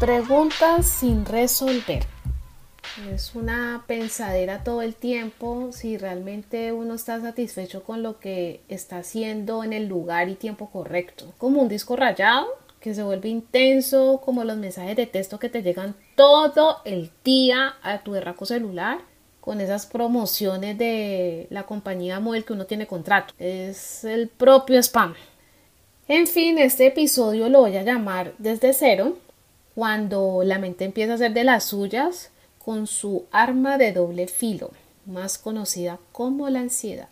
Preguntas sin resolver. Es una pensadera todo el tiempo si realmente uno está satisfecho con lo que está haciendo en el lugar y tiempo correcto. Como un disco rayado que se vuelve intenso, como los mensajes de texto que te llegan todo el día a tu berraco celular con esas promociones de la compañía móvil que uno tiene contrato. Es el propio spam. En fin, este episodio lo voy a llamar desde cero cuando la mente empieza a hacer de las suyas con su arma de doble filo, más conocida como la ansiedad.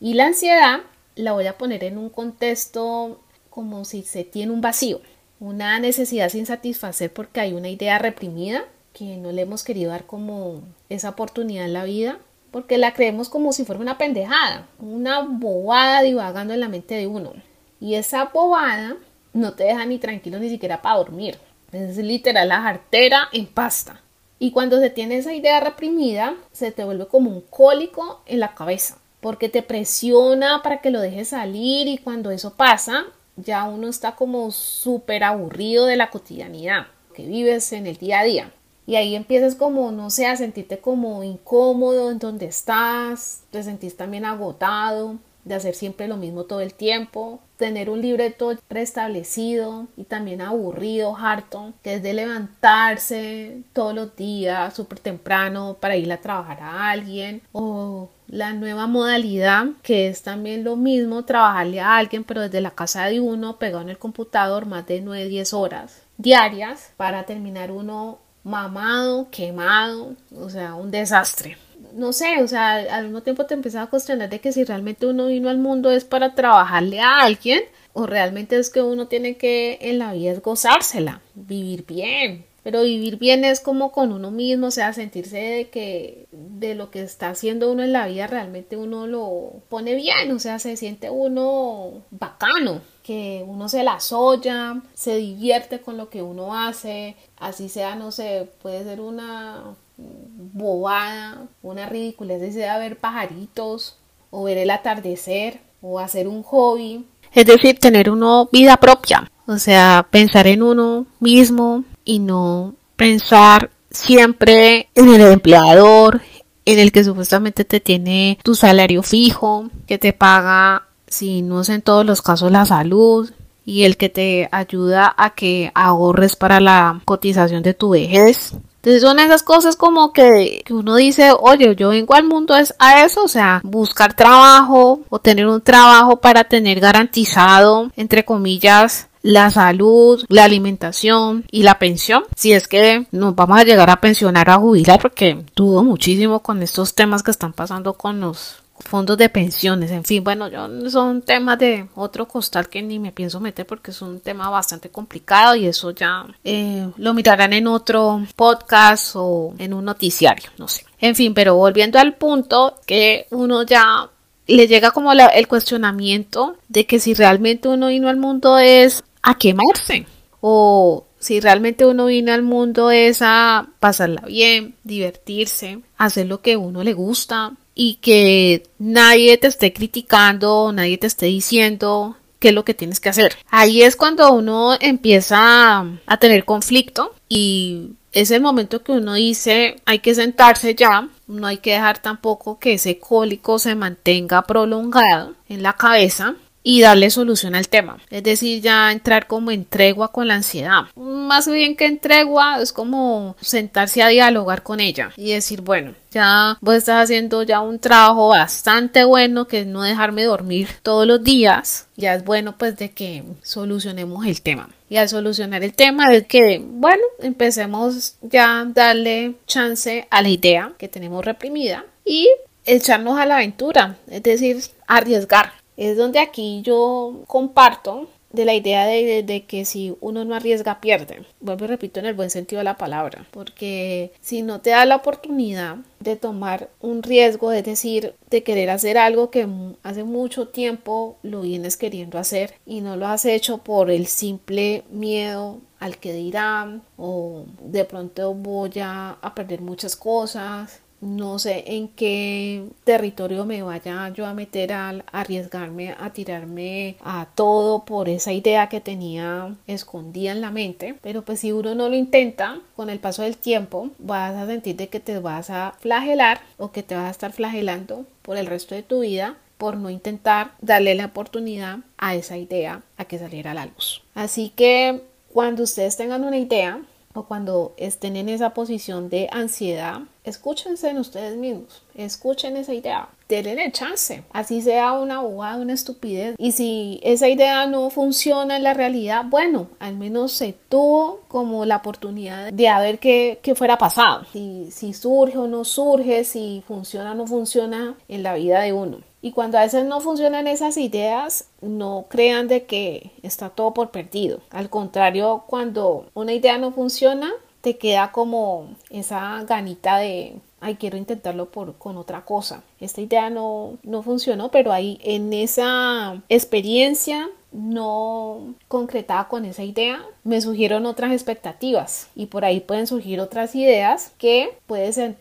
Y la ansiedad la voy a poner en un contexto como si se tiene un vacío, una necesidad sin satisfacer porque hay una idea reprimida que no le hemos querido dar como esa oportunidad en la vida, porque la creemos como si fuera una pendejada, una bobada divagando en la mente de uno. Y esa bobada no te deja ni tranquilo ni siquiera para dormir. Es literal la jartera en pasta. Y cuando se tiene esa idea reprimida, se te vuelve como un cólico en la cabeza, porque te presiona para que lo dejes salir y cuando eso pasa, ya uno está como súper aburrido de la cotidianidad que vives en el día a día. Y ahí empiezas como, no sé, a sentirte como incómodo en donde estás, te sentís también agotado, de hacer siempre lo mismo todo el tiempo, tener un libreto preestablecido y también aburrido, harto, que es de levantarse todos los días súper temprano para ir a trabajar a alguien. O la nueva modalidad que es también lo mismo trabajarle a alguien pero desde la casa de uno pegado en el computador más de 9 10 horas diarias para terminar uno mamado, quemado, o sea, un desastre no sé, o sea, al mismo tiempo te empiezas a cuestionar de que si realmente uno vino al mundo es para trabajarle a alguien o realmente es que uno tiene que en la vida gozársela, vivir bien. Pero vivir bien es como con uno mismo, o sea, sentirse de que de lo que está haciendo uno en la vida realmente uno lo pone bien, o sea, se siente uno bacano, que uno se la soya, se divierte con lo que uno hace, así sea, no sé, puede ser una bobada, una ridiculez sea ver pajaritos o ver el atardecer o hacer un hobby. Es decir, tener una vida propia, o sea, pensar en uno mismo y no pensar siempre en el empleador, en el que supuestamente te tiene tu salario fijo, que te paga, si no es en todos los casos, la salud y el que te ayuda a que ahorres para la cotización de tu vejez. Entonces son esas cosas como que, uno dice, oye, yo vengo al mundo es a eso, o sea, buscar trabajo o tener un trabajo para tener garantizado, entre comillas, la salud, la alimentación y la pensión. Si es que nos vamos a llegar a pensionar a jubilar, porque dudo muchísimo con estos temas que están pasando con los fondos de pensiones, en fin, bueno, yo, son temas de otro costal que ni me pienso meter porque es un tema bastante complicado y eso ya eh, lo mirarán en otro podcast o en un noticiario, no sé. En fin, pero volviendo al punto que uno ya le llega como el cuestionamiento de que si realmente uno vino al mundo es a quemarse o si realmente uno vino al mundo es a pasarla bien, divertirse, hacer lo que uno le gusta, y que nadie te esté criticando, nadie te esté diciendo qué es lo que tienes que hacer. Ahí es cuando uno empieza a tener conflicto y es el momento que uno dice hay que sentarse ya, no hay que dejar tampoco que ese cólico se mantenga prolongado en la cabeza y darle solución al tema. Es decir, ya entrar como en tregua con la ansiedad. Más bien que en tregua es como sentarse a dialogar con ella y decir, bueno, ya vos estás haciendo ya un trabajo bastante bueno que es no dejarme dormir todos los días. Ya es bueno pues de que solucionemos el tema. Y al solucionar el tema es que, bueno, empecemos ya darle chance a la idea que tenemos reprimida y echarnos a la aventura, es decir, arriesgar es donde aquí yo comparto de la idea de, que si uno no arriesga, pierde. Vuelvo y repito en el buen sentido de la palabra, porque si no te da la oportunidad de tomar un riesgo, es decir, de querer hacer algo que hace mucho tiempo lo vienes queriendo hacer y no lo has hecho por el simple miedo al que dirán o de pronto voy a perder muchas cosas no sé en qué territorio me vaya yo a meter al arriesgarme a tirarme a todo por esa idea que tenía escondida en la mente, pero pues si uno no lo intenta, con el paso del tiempo vas a sentir de que te vas a flagelar o que te vas a estar flagelando por el resto de tu vida por no intentar darle la oportunidad a esa idea a que saliera a la luz. Así que cuando ustedes tengan una idea, o cuando estén en esa posición de ansiedad, escúchense en ustedes mismos, escuchen esa idea, denle chance, así sea una bobada, una estupidez. Y si esa idea no funciona en la realidad, bueno, al menos se tuvo como la oportunidad de ver qué, qué fuera pasado, si, si surge o no surge, si funciona o no funciona en la vida de uno. Y cuando a veces no funcionan esas ideas, no crean de que está todo por perdido. Al contrario, cuando una idea no funciona, te queda como esa ganita de, ay, quiero intentarlo por, con otra cosa. Esta idea no, no funcionó, pero ahí en esa experiencia no concretada con esa idea, me surgieron otras expectativas y por ahí pueden surgir otras ideas que puede ser,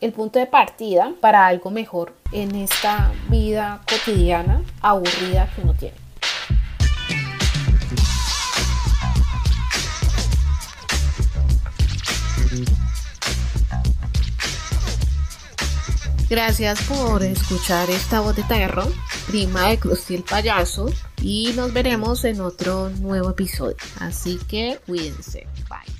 el punto de partida para algo mejor en esta vida cotidiana aburrida que uno tiene. Gracias por escuchar esta voz de perro, prima de Cruz y el payaso, y nos veremos en otro nuevo episodio. Así que cuídense. Bye.